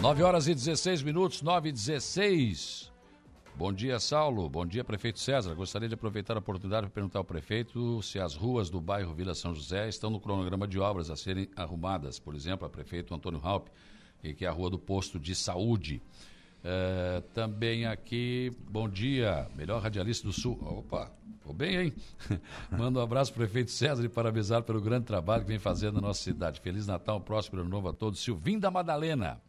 9 horas e 16 minutos, 9 e 16. Bom dia, Saulo. Bom dia, prefeito César. Gostaria de aproveitar a oportunidade para perguntar ao prefeito se as ruas do bairro Vila São José estão no cronograma de obras a serem arrumadas. Por exemplo, a prefeito Antônio Halp, que é a rua do posto de saúde. É, também aqui, bom dia, melhor radialista do Sul. Opa, Ficou bem, hein? Manda um abraço para o prefeito César e parabenizar pelo grande trabalho que vem fazendo na nossa cidade. Feliz Natal, próspero ano novo a todos. Silvinho da Madalena.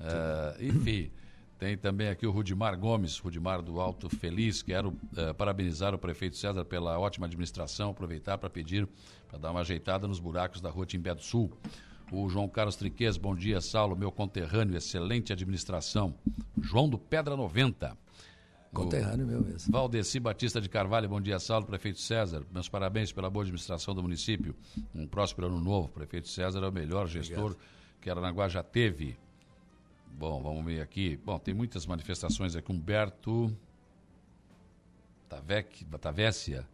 Uh, enfim, tem também aqui o Rudimar Gomes, Rudimar do Alto Feliz. Quero uh, parabenizar o prefeito César pela ótima administração, aproveitar para pedir para dar uma ajeitada nos buracos da rua Timbé do Sul. O João Carlos Triquez, bom dia, Saulo, meu conterrâneo, excelente administração. João do Pedra 90. Conterrâneo meu mesmo. Valdeci Batista de Carvalho, bom dia, Saulo, prefeito César. Meus parabéns pela boa administração do município. Um próspero ano novo. Prefeito César é o melhor gestor Obrigado. que Aranaguá já teve. Bom, vamos ver aqui. Bom, tem muitas manifestações aqui. Humberto Tavec, Tavécia.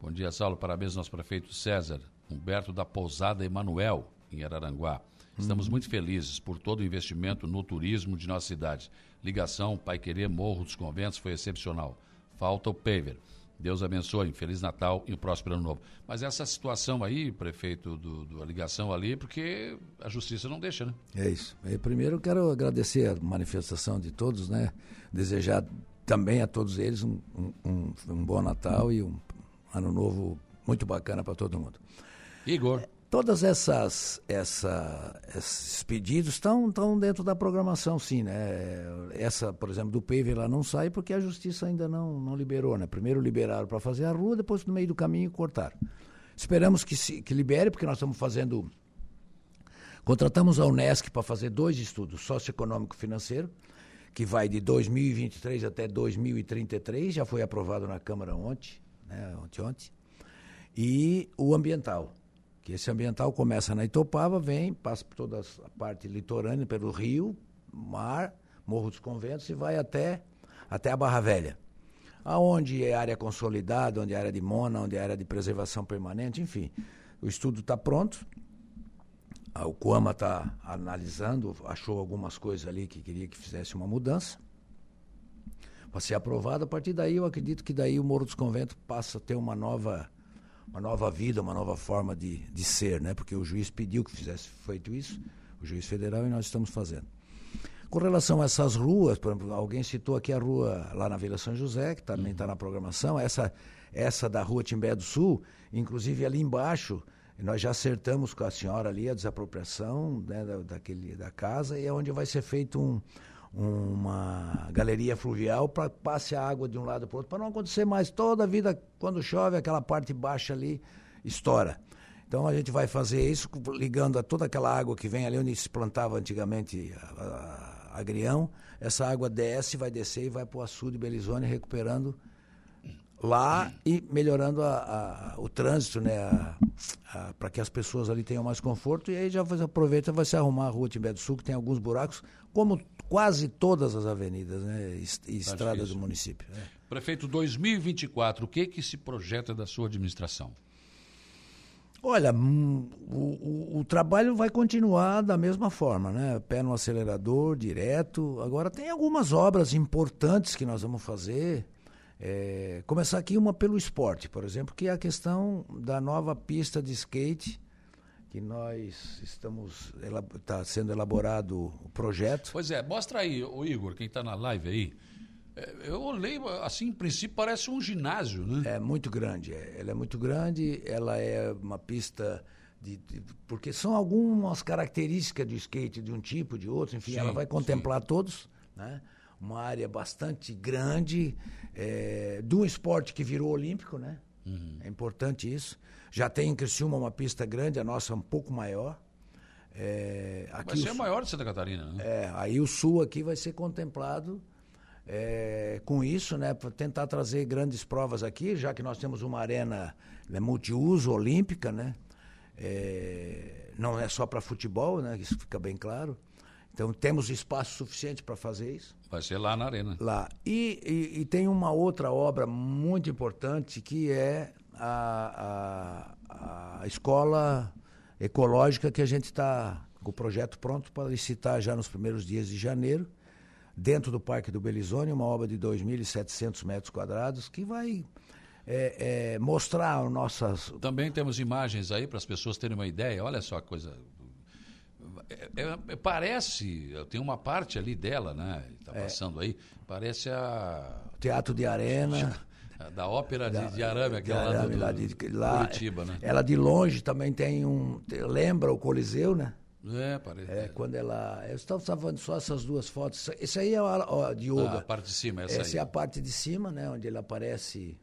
Bom dia, Saulo. Parabéns ao nosso prefeito César. Humberto da Pousada Emanuel, em Araranguá. Estamos uhum. muito felizes por todo o investimento no turismo de nossa cidade. Ligação Pai Querer Morro dos Conventos foi excepcional. Falta o paver. Deus abençoe, Feliz Natal e um próspero ano novo. Mas essa situação aí, prefeito, do, do, ligação ali, porque a justiça não deixa, né? É isso. primeiro eu quero agradecer a manifestação de todos, né? Desejar também a todos eles um, um, um bom Natal e um ano novo muito bacana para todo mundo. Igor. Todas essas, essa, esses pedidos estão, estão dentro da programação, sim, né? Essa, por exemplo, do PEV lá não sai porque a justiça ainda não, não liberou, né? Primeiro liberaram para fazer a rua, depois no meio do caminho cortaram. Esperamos que, se, que libere, porque nós estamos fazendo. Contratamos a Unesc para fazer dois estudos, socioeconômico financeiro, que vai de 2023 até 2033, já foi aprovado na Câmara ontem, né? Ontem, ontem. E o ambiental que esse ambiental começa na Itopava, vem, passa por toda a parte litorânea, pelo rio, mar, Morro dos Conventos e vai até, até a Barra Velha. Aonde é área consolidada, onde é área de mona, onde é área de preservação permanente, enfim. O estudo está pronto. O Coama está analisando, achou algumas coisas ali que queria que fizesse uma mudança. Para ser aprovado, a partir daí eu acredito que daí o Morro dos Conventos passa a ter uma nova uma nova vida, uma nova forma de, de ser, né? Porque o juiz pediu que fizesse feito isso, o juiz federal, e nós estamos fazendo. Com relação a essas ruas, por exemplo, alguém citou aqui a rua lá na Vila São José, que também está na programação, essa, essa da rua Timbé do Sul, inclusive ali embaixo, nós já acertamos com a senhora ali a desapropriação né, da, daquele, da casa, e é onde vai ser feito um, uma galeria fluvial para passe a água de um lado para o outro, para não acontecer mais. Toda a vida, quando chove, aquela parte baixa ali estoura. Então a gente vai fazer isso ligando a toda aquela água que vem ali onde se plantava antigamente agrião. Essa água desce, vai descer e vai para o açude Belizone recuperando lá e melhorando a, a, o trânsito, né, para que as pessoas ali tenham mais conforto. E aí já aproveita vai se arrumar a rua Timbé do Sul, que tem alguns buracos, como quase todas as avenidas né, e estradas do município. É. Prefeito, 2024, o que, que se projeta da sua administração? Olha, hum, o, o, o, trabalho vai continuar da mesma forma, né? Pé no acelerador, direto. Agora tem algumas obras importantes que nós vamos fazer. É, começar aqui uma pelo esporte, por exemplo, que é a questão da nova pista de skate que nós estamos está sendo elaborado o projeto. Pois é, mostra aí, o Igor, quem está na live aí. É, eu olhei, assim, em princípio parece um ginásio, né? É muito grande, é. ela é muito grande, ela é uma pista de, de, porque são algumas características do skate de um tipo, de outro, enfim, sim, ela vai contemplar sim. todos, né? Uma área bastante grande, é, de um esporte que virou olímpico, né? Uhum. É importante isso. Já tem em Criciúma uma pista grande, a nossa é um pouco maior. É, aqui vai ser a maior de Santa Catarina, né? É, aí o sul aqui vai ser contemplado é, com isso, né? Para tentar trazer grandes provas aqui, já que nós temos uma arena né, multiuso olímpica, né? É, não é só para futebol, né? Isso fica bem claro. Então temos espaço suficiente para fazer isso. Vai ser lá na arena. Lá. E, e, e, tem uma outra obra muito importante que é a, a, a escola ecológica que a gente está com o projeto pronto para licitar já nos primeiros dias de janeiro, dentro do Parque do Belizone, uma obra de 2.700 metros quadrados, que vai é, é, mostrar nossas. Também temos imagens aí para as pessoas terem uma ideia. Olha só a coisa. É, é, parece, tem uma parte ali dela, né? Está é. passando aí. Parece a. Teatro de Arena. Da ópera de, de Arame, aquela de Arame, lá, do, lá de lá, Curitiba, né? Ela de longe também tem um. Lembra o Coliseu, né? É, parece. É, quando ela. Eu estava falando só essas duas fotos. Esse aí é a, de yoga. Ah, a parte de cima, essa, essa aí. é a parte de cima, né? Onde ele aparece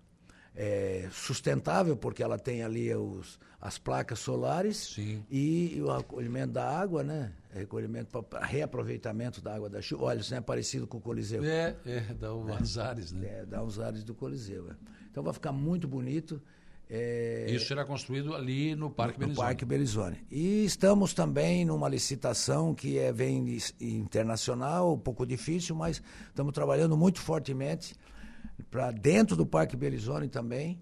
é, sustentável, porque ela tem ali os, as placas solares Sim. e o acolhimento da água, né? Recolhimento para reaproveitamento da água da chuva. Olha, isso é parecido com o Coliseu. É, é dá uns ares, né? É, dá uns ares do Coliseu. É. Então vai ficar muito bonito. É... Isso será construído ali no Parque no, Belizone. No Parque Belizone. E estamos também numa licitação que é, vem internacional, um pouco difícil, mas estamos trabalhando muito fortemente para dentro do Parque Belizone também,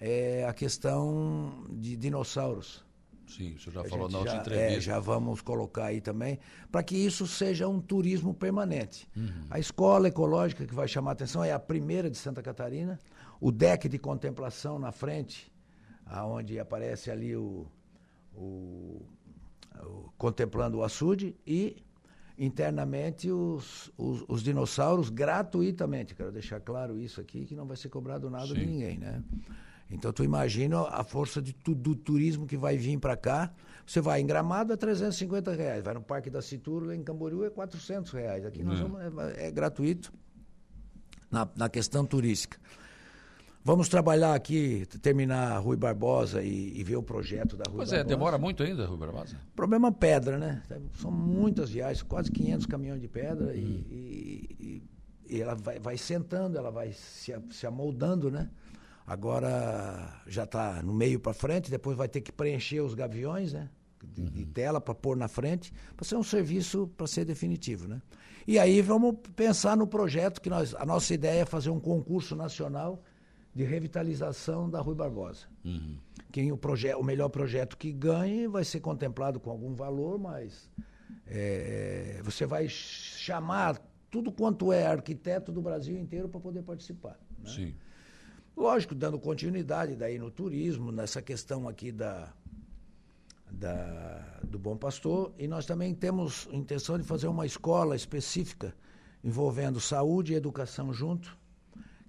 é a questão de dinossauros. Sim, o senhor já a falou na outra já, entrevista. É, já vamos colocar aí também, para que isso seja um turismo permanente. Uhum. A escola ecológica que vai chamar a atenção é a primeira de Santa Catarina, o deck de contemplação na frente, aonde aparece ali o, o, o contemplando o açude e internamente os, os, os, dinossauros gratuitamente. Quero deixar claro isso aqui, que não vai ser cobrado nada Sim. de ninguém, né? Então, tu imagina a força de, do turismo que vai vir para cá. Você vai em Gramado é 350 reais, vai no Parque da Citura, em Camboriú é 400 reais. Aqui nós é. vamos, é, é gratuito na, na questão turística. Vamos trabalhar aqui, terminar Rui Barbosa e, e, ver o projeto da Rui pois Barbosa. Pois é, demora muito ainda, Rui Barbosa? Problema pedra, né? São muitas viagens, quase 500 caminhões de pedra hum. e, e, e, ela vai, vai, sentando, ela vai se, se amoldando, né? Agora já está no meio para frente, depois vai ter que preencher os gaviões, né? De, uhum. de tela para pôr na frente, para ser um serviço para ser definitivo, né? E aí vamos pensar no projeto que nós, a nossa ideia é fazer um concurso nacional de revitalização da Rui Barbosa. Uhum. Quem o, proje o melhor projeto que ganhe vai ser contemplado com algum valor, mas é, você vai chamar tudo quanto é arquiteto do Brasil inteiro para poder participar. Né? Sim. Lógico, dando continuidade daí no turismo, nessa questão aqui da, da, do Bom Pastor, e nós também temos intenção de fazer uma escola específica envolvendo saúde e educação junto,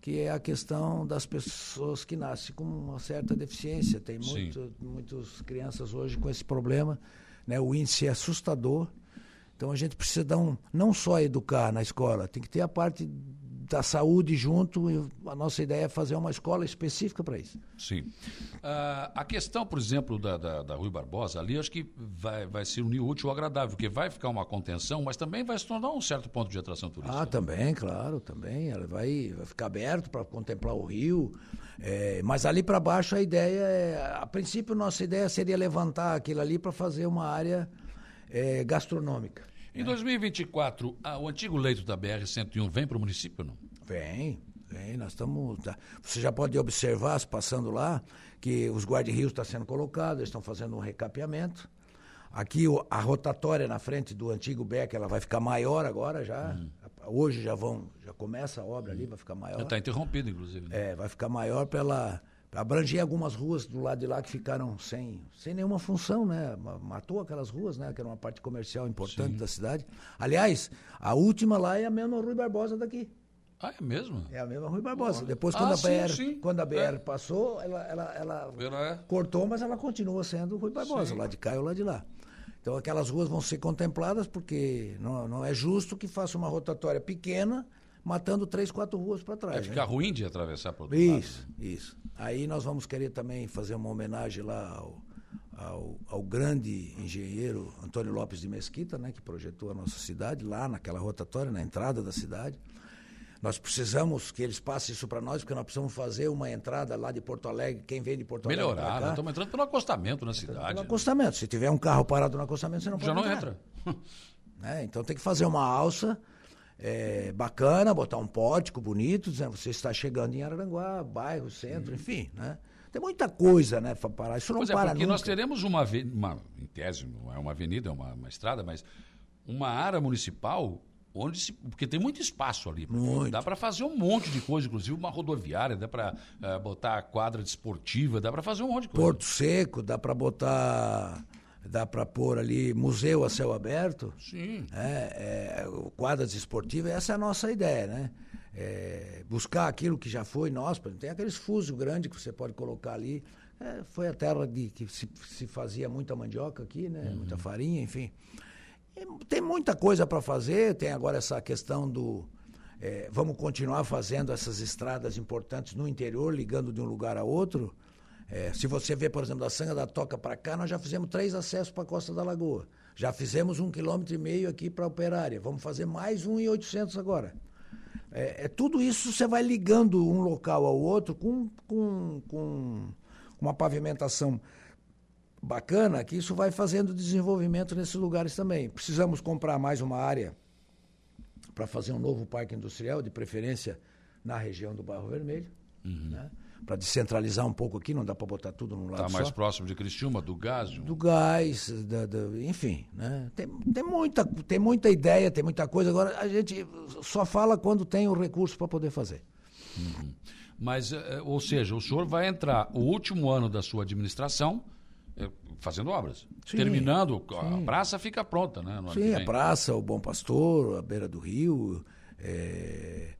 que é a questão das pessoas que nascem com uma certa deficiência. Tem muito, muitas crianças hoje com esse problema, né? o índice é assustador. Então a gente precisa dar um, não só educar na escola, tem que ter a parte da saúde junto. E a nossa ideia é fazer uma escola específica para isso. Sim. Uh, a questão, por exemplo, da, da, da, Rui Barbosa, ali acho que vai, vai ser unir útil ou agradável, porque vai ficar uma contenção, mas também vai se tornar um certo ponto de atração turística. Ah, também, claro, também. Ela vai, vai ficar aberto para contemplar o rio. É, mas ali para baixo a ideia é. A princípio, nossa ideia seria levantar aquilo ali para fazer uma área é, gastronômica. Em 2024, o antigo leito da BR-101 vem para o município não? Vem, vem. Nós estamos. Tá, você já pode observar, passando lá, que os guarda-rios estão sendo colocados, eles estão fazendo um recapeamento. Aqui a rotatória na frente do antigo BEC, ela vai ficar maior agora já. Hum. Hoje já vão, já começa a obra ali, vai ficar maior. Está interrompido, inclusive. Né? É, vai ficar maior pela abranger algumas ruas do lado de lá que ficaram sem, sem nenhuma função, né? Matou aquelas ruas, né? Que era uma parte comercial importante Sim. da cidade. Aliás, a última lá é a mesma Rui Barbosa daqui. Ah, é mesmo? É a mesma Rui Barbosa. Depois, quando, ah, a, BR, sim, quando a BR é. passou, ela, ela, ela é. cortou, mas ela continua sendo Rui Barbosa, sim. lá de cá ou lá de lá. Então, aquelas ruas vão ser contempladas, porque não, não é justo que faça uma rotatória pequena matando três, quatro ruas para trás. Vai ficar né? ruim de atravessar por outro Isso, lado. isso. Aí nós vamos querer também fazer uma homenagem lá ao, ao, ao, grande engenheiro Antônio Lopes de Mesquita, né, que projetou a nossa cidade, lá naquela rotatória, na entrada da cidade. Nós precisamos que eles passem isso para nós, porque nós precisamos fazer uma entrada lá de Porto Alegre, quem vem de Porto Alegre. Melhorada, estamos entrando pelo acostamento na cidade. Pelo acostamento. Se tiver um carro parado no acostamento, você não Já pode Já não entra. É, então tem que fazer uma alça é, bacana, botar um pórtico bonito, dizendo você está chegando em Araranguá, bairro, centro, uhum. enfim, né? Tem muita coisa, né, para parar. Isso não pois para é, porque nunca. nós teremos uma, uma, em tese, não é uma avenida, é uma, uma estrada, mas uma área municipal onde se, porque tem muito espaço ali. Muito. Dá para fazer um monte de coisa, inclusive uma rodoviária, dá para uh, botar quadra desportiva, dá para fazer um monte de coisa. Porto Seco, dá para botar, dá para pôr ali museu a céu aberto. Sim. É, é, quadras esportivas, essa é a nossa ideia, né? É, buscar aquilo que já foi nosso. Tem aqueles fusos grandes que você pode colocar ali. É, foi a terra de que se, se, fazia muita mandioca aqui, né? Uhum. Muita farinha, enfim. Tem muita coisa para fazer, tem agora essa questão do. É, vamos continuar fazendo essas estradas importantes no interior, ligando de um lugar a outro. É, se você vê, por exemplo, da Sanga da Toca para cá, nós já fizemos três acessos para a Costa da Lagoa. Já fizemos um quilômetro e meio aqui para a Operária. Vamos fazer mais um e oitocentos agora. É, é, tudo isso você vai ligando um local ao outro com, com, com uma pavimentação bacana que isso vai fazendo desenvolvimento nesses lugares também. Precisamos comprar mais uma área para fazer um novo parque industrial, de preferência na região do Barro Vermelho, uhum. né? para descentralizar um pouco aqui, não dá para botar tudo num lado Está mais próximo de Criciúma, do gás? Do gás, da, da, enfim. Né? Tem, tem, muita, tem muita ideia, tem muita coisa. Agora, a gente só fala quando tem o recurso para poder fazer. Uhum. Mas, eh, ou seja, o senhor vai entrar o último ano da sua administração fazendo obras. Sim, Terminando, sim. a praça fica pronta, né? sim, a praça, o Bom Pastor, a beira do rio. É,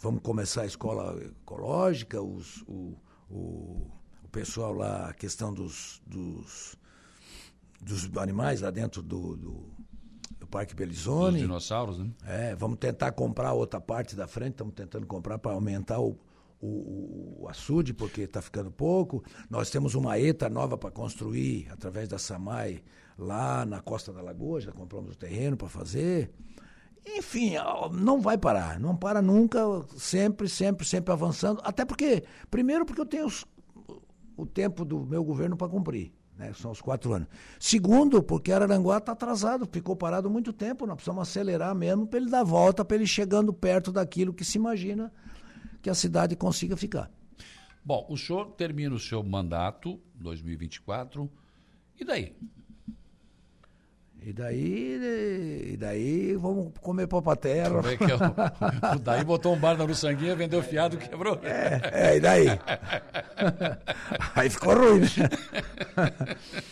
vamos começar a escola ecológica, os, o, o, o, pessoal lá, a questão dos, dos, dos animais lá dentro do, do, do Parque Belizone. Os dinossauros, né? É, vamos tentar comprar outra parte da frente, estamos tentando comprar para aumentar o, o, o açude, porque está ficando pouco. Nós temos uma ETA nova para construir através da SAMAI lá na Costa da Lagoa, já compramos o terreno para fazer. Enfim, não vai parar, não para nunca, sempre, sempre, sempre avançando. Até porque, primeiro, porque eu tenho os, o tempo do meu governo para cumprir. Né, são os quatro anos. Segundo, porque Araranguá está atrasado, ficou parado muito tempo, nós precisamos acelerar mesmo para ele dar volta, para ele chegando perto daquilo que se imagina que a cidade consiga ficar. Bom, o senhor termina o seu mandato, 2024, e daí? E daí, e daí vamos comer papa terra. Como é que é? O, daí botou um bar na Uruçanguinha, vendeu fiado, quebrou. É, é e daí? Aí ficou ruim, né?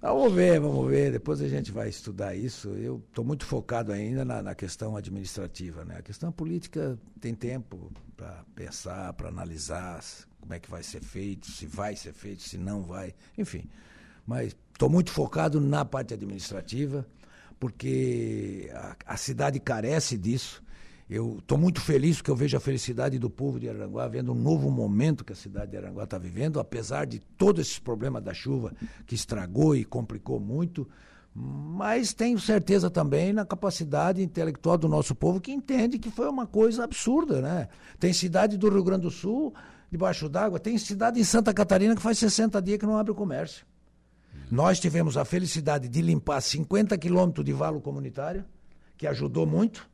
Vamos ver, vamos ver. Depois a gente vai estudar isso. Eu estou muito focado ainda na, na, questão administrativa. Né? A questão política tem tempo para pensar, para analisar como é que vai ser feito, se vai ser feito, se não vai, enfim. Mas estou muito focado na parte administrativa, porque a, a cidade carece disso. Eu estou muito feliz porque eu vejo a felicidade do povo de Aranguá, vendo um novo momento que a cidade de Aranguá está vivendo, apesar de todos esses problemas da chuva que estragou e complicou muito. Mas tenho certeza também na capacidade intelectual do nosso povo que entende que foi uma coisa absurda, né? Tem cidade do Rio Grande do Sul debaixo d'água, tem cidade em Santa Catarina que faz 60 dias que não abre o comércio. Nós tivemos a felicidade de limpar 50 quilômetros de valo comunitário, que ajudou muito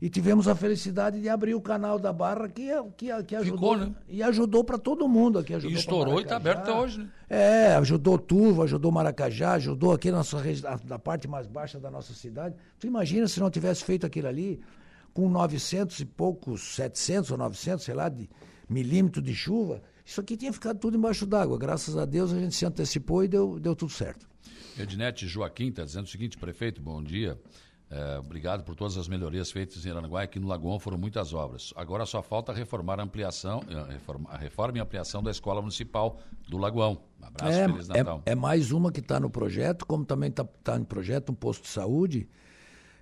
e tivemos a felicidade de abrir o canal da Barra que, que, que ajudou. Ficou, né? E ajudou para todo mundo aqui. Ajudou e estourou e está aberto até hoje, né? É, ajudou Turvo, ajudou Maracajá, ajudou aqui na, nossa, na parte mais baixa da nossa cidade. Tu imagina se não tivesse feito aquilo ali, com 900 e poucos, 700 ou 900, sei lá, de milímetros de chuva, isso aqui tinha ficado tudo embaixo d'água. Graças a Deus a gente se antecipou e deu, deu tudo certo. Ednete Joaquim está dizendo o seguinte, prefeito, bom dia. É, obrigado por todas as melhorias feitas em Aranaguá. Aqui no Lagoão foram muitas obras. Agora só falta reformar a ampliação, eh, reforma, a reforma e ampliação da Escola Municipal do Lagoão. Um abraço, é, Feliz Natal. É, é mais uma que está no projeto, como também está tá no projeto um posto de saúde.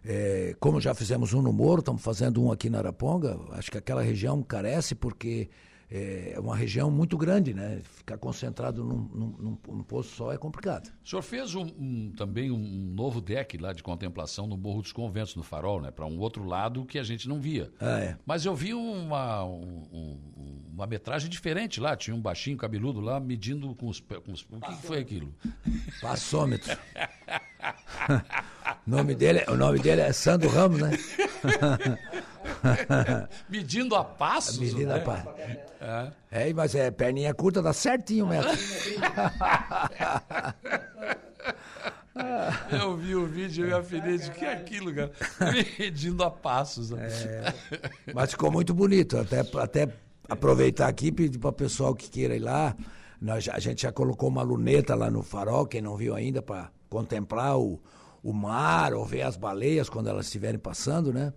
É, como já fizemos um no Moro, estamos fazendo um aqui na Araponga. Acho que aquela região carece porque é uma região muito grande, né? Ficar concentrado num, num, num posto só é complicado. O senhor fez um, um, também um novo deck lá de contemplação no Morro dos Conventos, no Farol, né? Para um outro lado que a gente não via. Ah, é. Mas eu vi uma, um, uma metragem diferente lá. Tinha um baixinho cabeludo lá medindo com os... Com os o que, que foi aquilo? Passômetro. o, nome dele, o nome dele é Sandro Ramos, né? Medindo a passos? Medindo né? a passos. É. é, mas é perninha curta, dá certinho o metro. Eu vi o vídeo e afinei de que é aquilo, cara. Medindo a passos. Né? É, mas ficou muito bonito. Até, até aproveitar aqui e pedir para o pessoal que queira ir lá. Nós, a gente já colocou uma luneta lá no farol, quem não viu ainda, para contemplar o, o mar ou ver as baleias quando elas estiverem passando, né?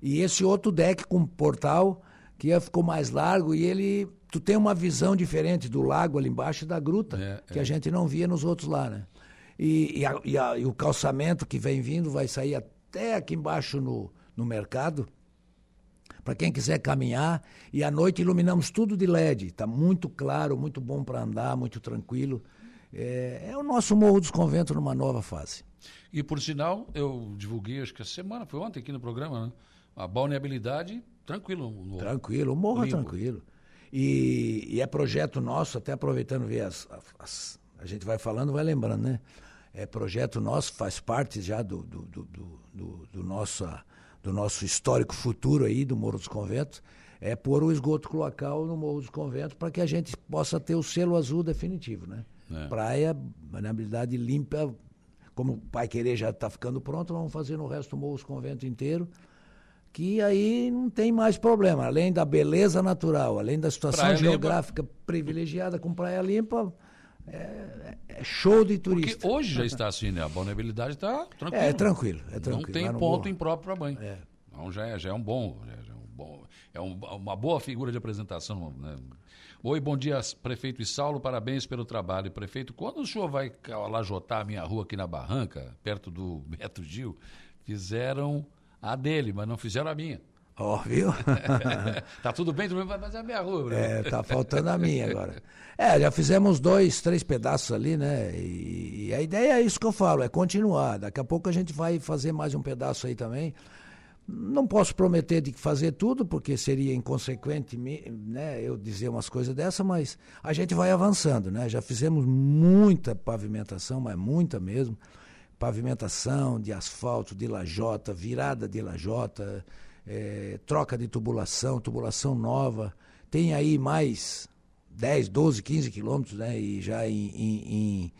E esse outro deck com portal que ficou mais largo e ele tu tem uma visão diferente do lago ali embaixo e da gruta é, que é. a gente não via nos outros lá, né? E, e, a, e, a, e, o calçamento que vem vindo vai sair até aqui embaixo no, no mercado para quem quiser caminhar. E à noite iluminamos tudo de LED. Está muito claro, muito bom para andar, muito tranquilo. É, é, o nosso Morro dos Conventos numa nova fase. E por sinal, eu divulguei, acho que a semana, foi ontem aqui no programa, né? A balneabilidade, tranquilo. No... Tranquilo, o morro é tranquilo. E, e, é projeto nosso, até aproveitando ver as, as, A gente vai falando, vai lembrando, né? É projeto nosso, faz parte já do, do, do, do, do nosso, do nosso histórico futuro aí, do Morro dos Conventos, é pôr o esgoto cloacal no Morro dos Conventos para que a gente possa ter o selo azul definitivo, né? É. Praia, manabilidade limpa, como o Pai Querer já está ficando pronto, vamos fazer no resto do Morro dos Conventos inteiro, que aí não tem mais problema. Além da beleza natural, além da situação praia geográfica limpa. privilegiada com praia limpa, é, é, show de turista. Porque hoje já está assim, né? A vulnerabilidade está tranquilo. É, é tranquilo, é tranquilo. Não tem ponto impróprio para banho. É. Então já é, já é um bom, já é um bom, é um, uma boa figura de apresentação, né? Oi, bom dia, prefeito e Saulo, parabéns pelo trabalho. Prefeito, quando o senhor vai lajotar a minha rua aqui na Barranca, perto do Beto Gil, fizeram a dele, mas não fizeram a minha. Ó, oh, viu? tá tudo bem, tudo bem, mas é a minha rua. É, tá faltando a minha agora. É, já fizemos dois, três pedaços ali, né? E, e, a ideia é isso que eu falo, é continuar. Daqui a pouco a gente vai fazer mais um pedaço aí também. Não posso prometer de fazer tudo, porque seria inconsequente né, eu dizer umas coisas dessa, mas a gente vai avançando, né? Já fizemos muita pavimentação, mas muita mesmo. Pavimentação de asfalto, de lajota, virada de lajota, é, troca de tubulação, tubulação nova. Tem aí mais 10, 12, 15 quilômetros, né? E já em, em, em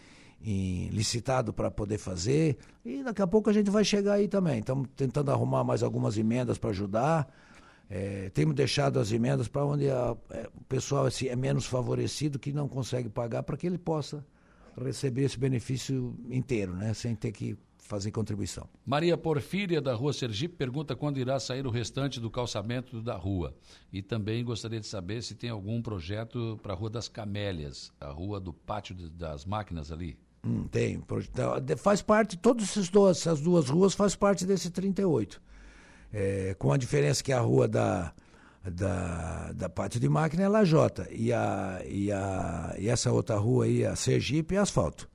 em, licitado para poder fazer. E daqui a pouco a gente vai chegar aí também. Estamos tentando arrumar mais algumas emendas para ajudar. É, temos deixado as emendas para onde a, é, o pessoal assim, é menos favorecido, que não consegue pagar, para que ele possa receber esse benefício inteiro, né? sem ter que fazer contribuição. Maria Porfíria, da Rua Sergipe, pergunta quando irá sair o restante do calçamento da rua. E também gostaria de saber se tem algum projeto para a Rua das Camélias, a rua do Pátio das Máquinas ali. Hum, tem. Faz parte, todas essas duas, essas duas ruas faz parte desse 38. É, com a diferença que a rua da, da, da Pátio de Máquina é Lajota e, a, e, a, e essa outra rua aí, a Sergipe, é asfalto.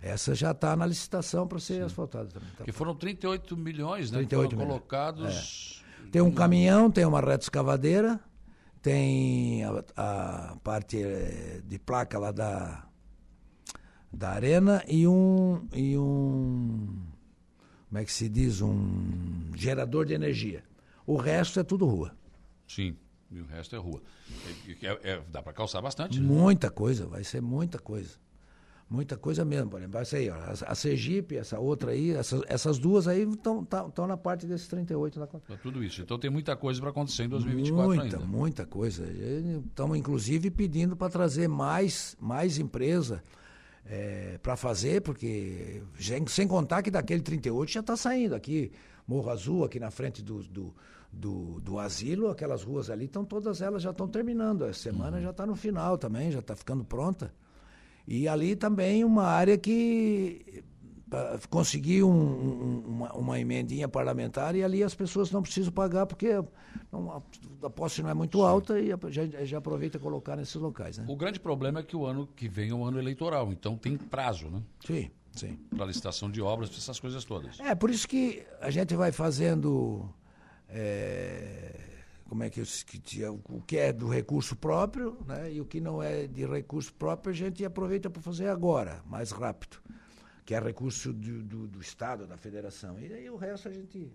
Essa já está na licitação para ser Sim. asfaltada também. Tá que foram 38 milhões, né? 38 que foram milhões. colocados. É. Tem um caminhão, tem uma reta escavadeira, tem a, a parte eh, de placa lá da da arena e um e um como é que se diz um gerador de energia. O resto é tudo rua. Sim, e o resto é rua. É, é, é, dá para calçar bastante. Né? Muita coisa, vai ser muita coisa. Muita coisa mesmo, por exemplo. Essa aí, ó, a, a Sergipe, essa outra aí, essas, essas duas aí estão tá, na parte desses 38 da conta. Tudo isso. Então tem muita coisa para acontecer em 2024 muita, ainda. Muita, muita coisa. Estamos, inclusive, pedindo para trazer mais, mais empresa é, para fazer, porque sem contar que daquele 38 já está saindo aqui, Morro Azul, aqui na frente do, do, do, do asilo, aquelas ruas ali, estão todas elas já estão terminando. A semana uhum. já está no final também, já está ficando pronta. E ali também uma área que conseguir um, um, uma, uma, emendinha parlamentar e ali as pessoas não precisam pagar porque não, a, posse não é muito Sim. alta e já, já aproveita colocar nesses locais. Né? O grande problema é que o ano que vem é um ano eleitoral, então tem prazo, né? Sim, sim. Para licitação de obras, essas coisas todas. É, por isso que a gente vai fazendo. É, como é que, eu, que o que é do recurso próprio, né? E o que não é de recurso próprio, a gente aproveita para fazer agora, mais rápido que é recurso do, do, do, Estado, da Federação. E aí o resto a gente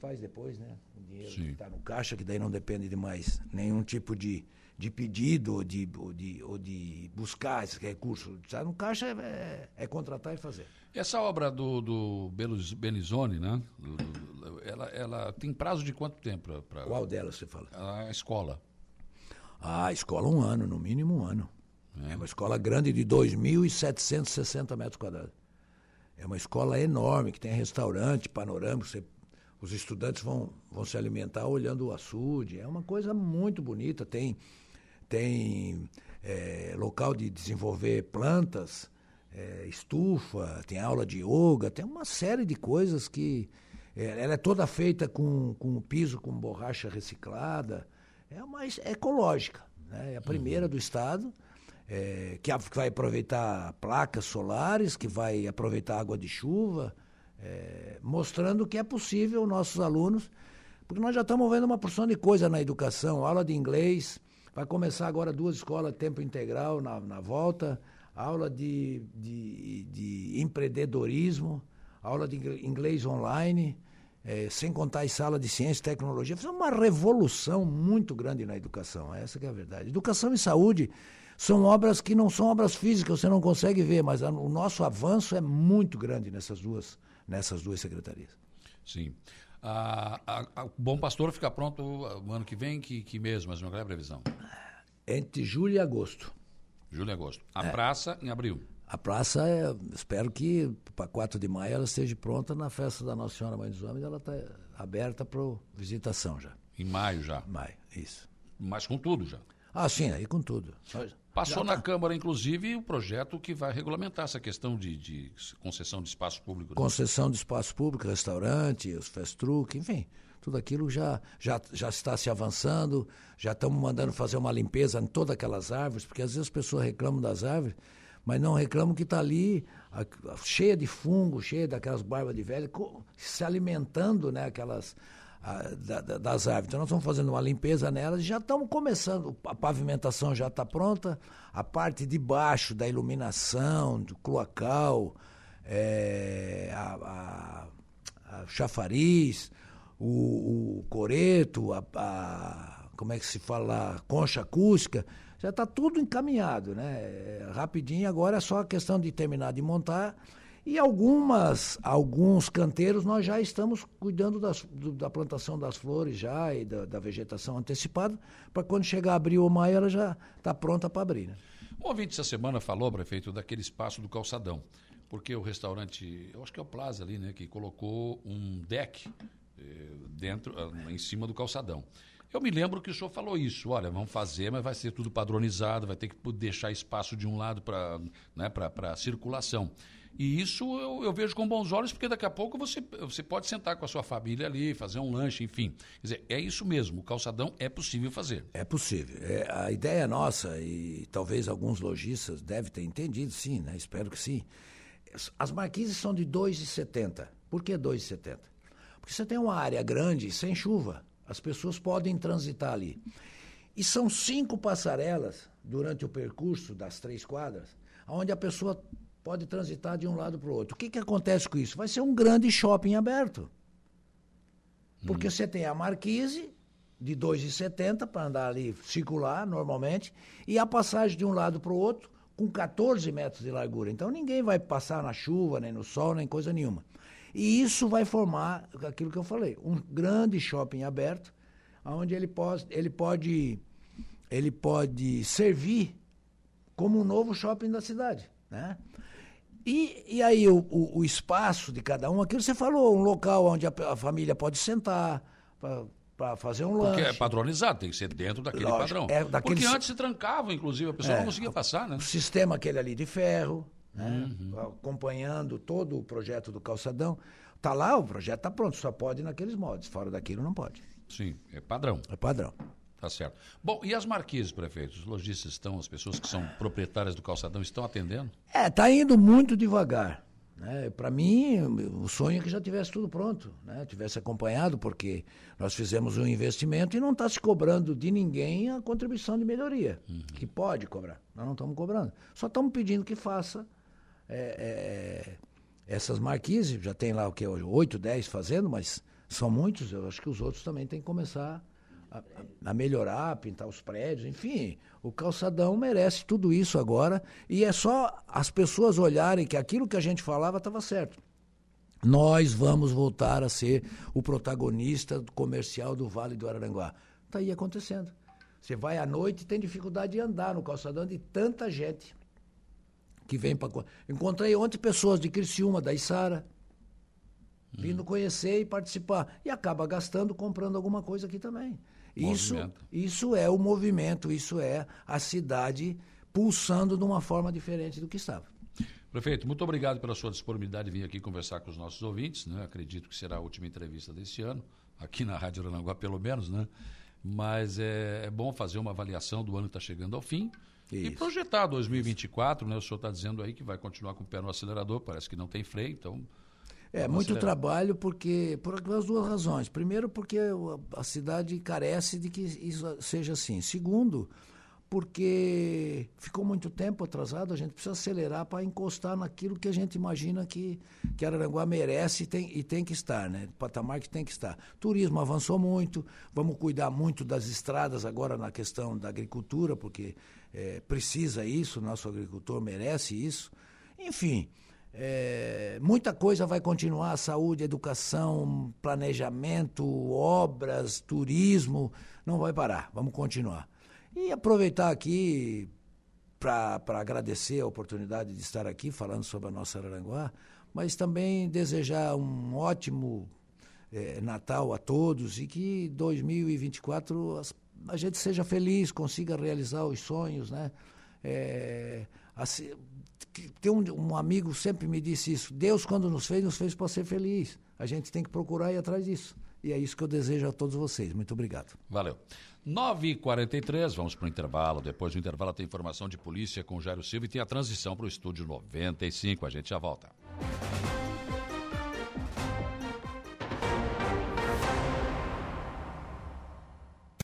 faz depois, né? O dinheiro Sim. que está no caixa, que daí não depende de mais nenhum tipo de, de pedido ou de, ou, de, ou de buscar esse recurso. Está no caixa é, é, é, contratar e fazer. Essa obra do, do Belizone, né? Do, do, ela, ela tem prazo de quanto tempo? Pra, Qual delas você fala? A escola. Ah, a escola um ano, no mínimo um ano. É, é uma escola grande de 2.760 metros quadrados. É uma escola enorme, que tem restaurante, panorâmico, você, os estudantes vão, vão se alimentar olhando o açude. É uma coisa muito bonita, tem, tem é, local de desenvolver plantas, é, estufa, tem aula de yoga, tem uma série de coisas que... É, ela é toda feita com, com piso com borracha reciclada, é mais ecológica. Né? É a primeira uhum. do estado é, que vai aproveitar placas solares, que vai aproveitar água de chuva, é, mostrando que é possível nossos alunos, porque nós já estamos vendo uma porção de coisa na educação, aula de inglês, vai começar agora duas escolas tempo integral na, na volta, aula de, de, de empreendedorismo, aula de inglês online, é, sem contar as salas de ciência e tecnologia. Foi uma revolução muito grande na educação, essa é a verdade. Educação e saúde são obras que não são obras físicas, você não consegue ver, mas a, o nosso avanço é muito grande nessas duas, nessas duas secretarias. Sim. O Bom Pastor fica pronto no ano que vem, que, que mês, mas não é a previsão? Entre julho e agosto. Julho e agosto. A é. praça em abril. A praça, é, espero que para 4 de maio ela esteja pronta na festa da Nossa Senhora Mãe dos Homens, ela está aberta para visitação já. Em maio já? Maio, isso. Mas com tudo já? Ah, sim, aí com tudo. Passou na tá. Câmara, inclusive, o projeto que vai regulamentar essa questão de, de concessão de espaço público. Né? Concessão de espaço público, restaurante, os fast truck, enfim, tudo aquilo já, já, já está se avançando, já estamos mandando fazer uma limpeza em todas aquelas árvores, porque às vezes as pessoas reclamam das árvores, mas não reclamam que está ali a, a, cheia de fungo, cheia daquelas barbas de velho, se alimentando, né, aquelas a, da, das árvores. Então, nós estamos fazendo uma limpeza nelas e já estamos começando. A pavimentação já está pronta, a parte de baixo da iluminação, do cloacal, é, a, a, chafariz, o, o coreto, a, a, como é que se fala, a concha acústica, já está tudo encaminhado, né? É, rapidinho, agora é só a questão de terminar de montar e algumas, alguns canteiros nós já estamos cuidando das, do, da plantação das flores já e da, da vegetação antecipada, para quando chegar abril ou maio ela já está pronta para abrir. Né? Um ouvinte essa semana falou, prefeito, daquele espaço do calçadão, porque o restaurante, eu acho que é o Plaza ali, né, que colocou um deck eh, dentro, ah, em cima do calçadão. Eu me lembro que o senhor falou isso. Olha, vamos fazer, mas vai ser tudo padronizado, vai ter que deixar espaço de um lado para né, circulação. E isso eu, eu, vejo com bons olhos, porque daqui a pouco você, você pode sentar com a sua família ali, fazer um lanche, enfim. Quer dizer, é isso mesmo, o calçadão é possível fazer. É possível. É, a ideia é nossa, e talvez alguns lojistas devem ter entendido, sim, né? espero que sim. As marquises são de 2,70. Por que 2,70? Porque você tem uma área grande, sem chuva. As pessoas podem transitar ali. E são cinco passarelas durante o percurso das três quadras, onde a pessoa pode transitar de um lado para o outro. O que, que acontece com isso? Vai ser um grande shopping aberto. Porque hum. você tem a marquise de 2,70 para andar ali, circular normalmente, e a passagem de um lado para o outro com 14 metros de largura. Então ninguém vai passar na chuva, nem no sol, nem coisa nenhuma. E isso vai formar aquilo que eu falei, um grande shopping aberto, onde ele pode, ele pode, ele pode servir como um novo shopping da cidade. Né? E, e aí o, o, o, espaço de cada um, aquilo você falou, um local onde a, a família pode sentar para fazer um lanche. Porque é padronizado, tem que ser dentro daquele Lógico, padrão. É daquele... Porque antes se trancava, inclusive, a pessoa é, não conseguia passar, né? O sistema aquele ali de ferro, né? uhum. acompanhando todo o projeto do calçadão. Tá lá, o projeto está pronto, só pode naqueles modos, fora daquilo não pode. Sim, é padrão. É padrão. Tá certo. Bom, e as marquises, prefeito? Os lojistas estão, as pessoas que são proprietárias do calçadão estão atendendo? É, está indo muito devagar. Né? Para mim, o sonho é que já tivesse tudo pronto, né? tivesse acompanhado, porque nós fizemos um investimento e não está se cobrando de ninguém a contribuição de melhoria, uhum. que pode cobrar. Nós não estamos cobrando. Só estamos pedindo que faça é, é, essas marquises, já tem lá o que hoje, 8, 10 fazendo, mas são muitos, eu acho que os outros também têm que começar a, a, melhorar, pintar os prédios, enfim, o calçadão merece tudo isso agora e é só as pessoas olharem que aquilo que a gente falava estava certo. Nós vamos voltar a ser o protagonista comercial do Vale do Araranguá. Está aí acontecendo. Você vai à noite e tem dificuldade de andar no calçadão de tanta gente que vem para. Encontrei ontem pessoas de Criciúma, da Isara, vindo conhecer e participar. E acaba gastando, comprando alguma coisa aqui também. Isso, isso é o movimento, isso é a cidade pulsando de uma forma diferente do que estava. Prefeito, muito obrigado pela sua disponibilidade de vir aqui conversar com os nossos ouvintes. Né? Acredito que será a última entrevista desse ano, aqui na Rádio Arananguá, pelo menos, né? Mas é, é bom fazer uma avaliação do ano que está chegando ao fim. Isso. E projetar 2024, né? O senhor está dizendo aí que vai continuar com o pé no acelerador, parece que não tem freio, então é, muito trabalho porque por as duas razões. Primeiro, porque a cidade carece de que isso seja assim. Segundo, porque ficou muito tempo atrasado, a gente precisa acelerar para encostar naquilo que a gente imagina que, que Araranguá merece e tem, e tem que estar, né? Patamar que tem que estar. Turismo avançou muito, vamos cuidar muito das estradas agora na questão da agricultura, porque é, precisa isso, nosso agricultor merece isso. Enfim, é, muita coisa vai continuar: saúde, educação, planejamento, obras, turismo, não vai parar, vamos continuar. E aproveitar aqui para agradecer a oportunidade de estar aqui falando sobre a nossa Araranguá, mas também desejar um ótimo é, Natal a todos e que 2024 as, a gente seja feliz, consiga realizar os sonhos, né? É, assim, tem um, um, amigo sempre me disse isso. Deus, quando nos fez, nos fez para ser feliz. A gente tem que procurar ir atrás disso. E é isso que eu desejo a todos vocês. Muito obrigado. Valeu. 9h43, vamos para o intervalo. Depois do intervalo tem informação de polícia com Jairo Silva e tem a transição para o estúdio 95. A gente já volta.